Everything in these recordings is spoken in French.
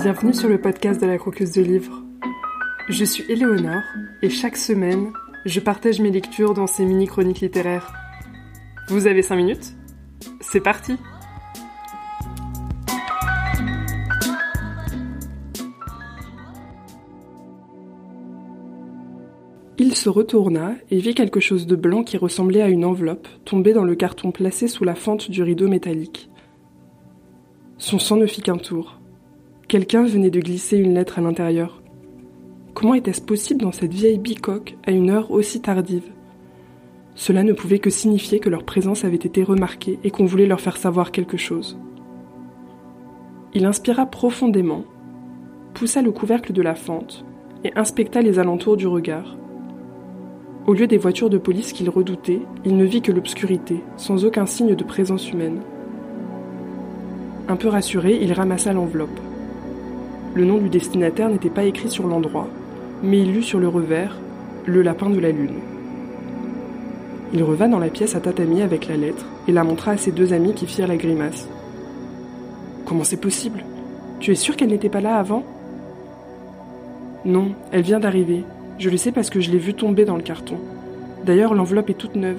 Bienvenue sur le podcast de la croqueuse de livres. Je suis Éléonore et chaque semaine, je partage mes lectures dans ces mini-chroniques littéraires. Vous avez 5 minutes? C'est parti Il se retourna et vit quelque chose de blanc qui ressemblait à une enveloppe tombée dans le carton placé sous la fente du rideau métallique. Son sang ne fit qu'un tour. Quelqu'un venait de glisser une lettre à l'intérieur. Comment était-ce possible dans cette vieille bicoque à une heure aussi tardive? Cela ne pouvait que signifier que leur présence avait été remarquée et qu'on voulait leur faire savoir quelque chose. Il inspira profondément, poussa le couvercle de la fente et inspecta les alentours du regard. Au lieu des voitures de police qu'il redoutait, il ne vit que l'obscurité, sans aucun signe de présence humaine. Un peu rassuré, il ramassa l'enveloppe. Le nom du destinataire n'était pas écrit sur l'endroit, mais il lut sur le revers Le lapin de la lune. Il revint dans la pièce à tatami avec la lettre et la montra à ses deux amis qui firent la grimace. Comment c'est possible? Tu es sûr qu'elle n'était pas là avant? Non, elle vient d'arriver, je le sais parce que je l'ai vue tomber dans le carton. D'ailleurs, l'enveloppe est toute neuve.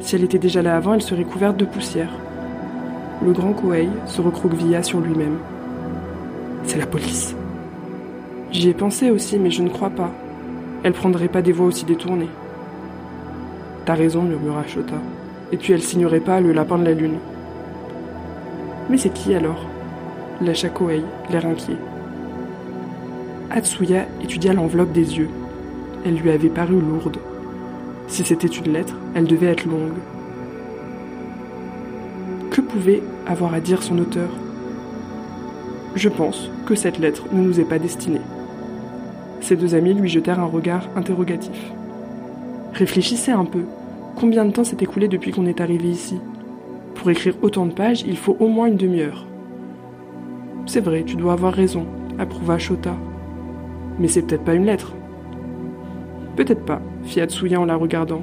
Si elle était déjà là avant, elle serait couverte de poussière. Le grand Koei se recroquevilla sur lui-même. C'est la police. J'y ai pensé aussi, mais je ne crois pas. Elle prendrait pas des voies aussi détournées. T'as raison, murmura Shota. Et puis elle signerait pas le lapin de la lune. Mais c'est qui alors? lâcha Koei, l'air inquiet. Atsuya étudia l'enveloppe des yeux. Elle lui avait paru lourde. Si c'était une lettre, elle devait être longue. Que pouvait avoir à dire son auteur? Je pense que cette lettre ne nous est pas destinée. Ses deux amis lui jetèrent un regard interrogatif. Réfléchissez un peu. Combien de temps s'est écoulé depuis qu'on est arrivé ici? Pour écrire autant de pages, il faut au moins une demi-heure. C'est vrai, tu dois avoir raison, approuva Shota. Mais c'est peut-être pas une lettre. Peut-être pas, fit Atsuya en la regardant.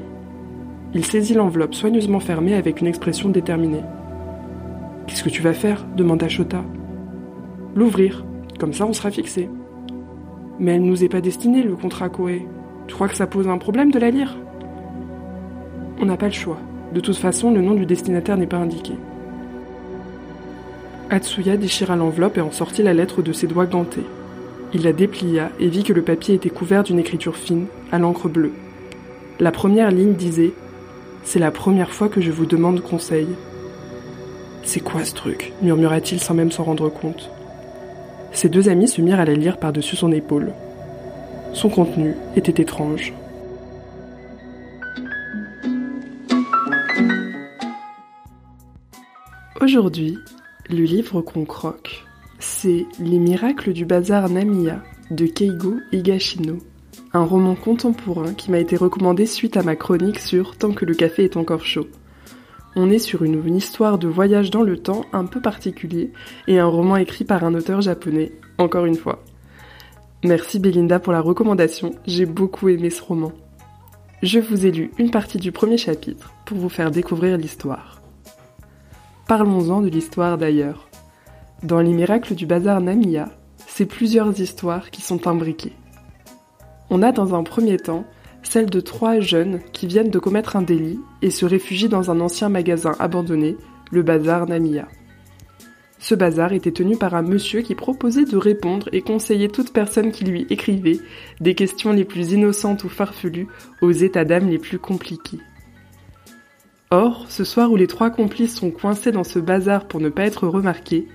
Il saisit l'enveloppe soigneusement fermée avec une expression déterminée. Qu'est-ce que tu vas faire? demanda Shota. L'ouvrir, comme ça on sera fixé. Mais elle nous est pas destinée, le contrat Koé. Tu crois que ça pose un problème de la lire? On n'a pas le choix. De toute façon, le nom du destinataire n'est pas indiqué. Atsuya déchira l'enveloppe et en sortit la lettre de ses doigts gantés. Il la déplia et vit que le papier était couvert d'une écriture fine, à l'encre bleue. La première ligne disait C'est la première fois que je vous demande conseil. C'est quoi ce truc? murmura-t-il sans même s'en rendre compte. Ses deux amis se mirent à la lire par-dessus son épaule. Son contenu était étrange. Aujourd'hui, le livre qu'on croque c'est Les miracles du bazar Namiya de Keigo Higashino, un roman contemporain qui m'a été recommandé suite à ma chronique sur Tant que le café est encore chaud. On est sur une, histoire de voyage dans le temps un peu particulier et un roman écrit par un auteur japonais, encore une fois. Merci Belinda pour la recommandation, j'ai beaucoup aimé ce roman. Je vous ai lu une partie du premier chapitre pour vous faire découvrir l'histoire. Parlons-en de l'histoire d'ailleurs. Dans les miracles du bazar Namiya, c'est plusieurs histoires qui sont imbriquées. On a dans un premier temps celle de trois jeunes qui viennent de commettre un délit et se réfugient dans un ancien magasin abandonné, le bazar Namiya. Ce bazar était tenu par un monsieur qui proposait de répondre et conseiller toute personne qui lui écrivait des questions les plus innocentes ou farfelues aux états d'âme les plus compliqués. Or, ce soir où les trois complices sont coincés dans ce bazar pour ne pas être remarqués,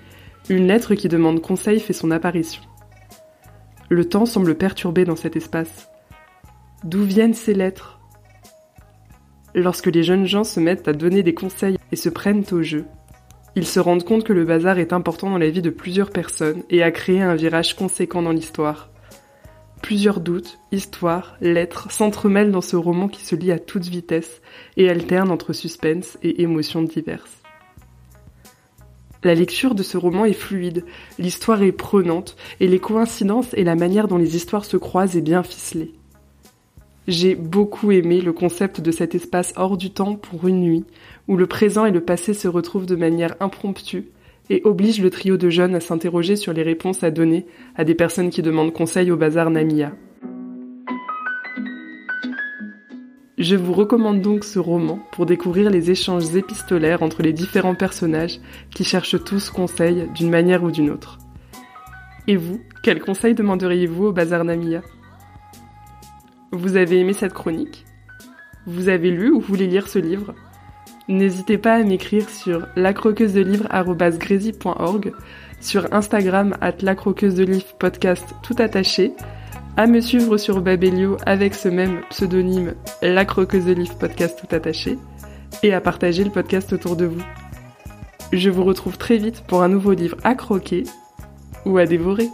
une lettre qui demande conseil fait son apparition. Le temps semble perturbé dans cet espace. D'où viennent ces lettres? Lorsque les jeunes gens se mettent à donner des conseils et se prennent au jeu, ils se rendent compte que le bazar est important dans la vie de plusieurs personnes et a créé un virage conséquent dans l'histoire. Plusieurs doutes, histoires, lettres s'entremêlent dans ce roman qui se lit à toute vitesse et alterne entre suspense et émotions diverses. La lecture de ce roman est fluide, l'histoire est prenante, et les coïncidences et la manière dont les histoires se croisent est bien ficelée. J'ai beaucoup aimé le concept de cet espace hors du temps pour une nuit, où le présent et le passé se retrouvent de manière impromptue, et oblige le trio de jeunes à s'interroger sur les réponses à donner à des personnes qui demandent conseil au bazar Namia. Je vous recommande donc ce roman pour découvrir les échanges épistolaires entre les différents personnages qui cherchent tous conseil d'une manière ou d'une autre. Et vous, quel conseil demanderiez-vous au Bazar Namia? Vous avez aimé cette chronique Vous avez lu ou voulez lire ce livre N'hésitez pas à m'écrire sur lacroqueusedelivre.org, sur Instagram at lacroqueusedelivre podcast tout attaché à me suivre sur Babelio avec ce même pseudonyme La Croqueuse de Livre Podcast tout attaché et à partager le podcast autour de vous. Je vous retrouve très vite pour un nouveau livre à croquer ou à dévorer.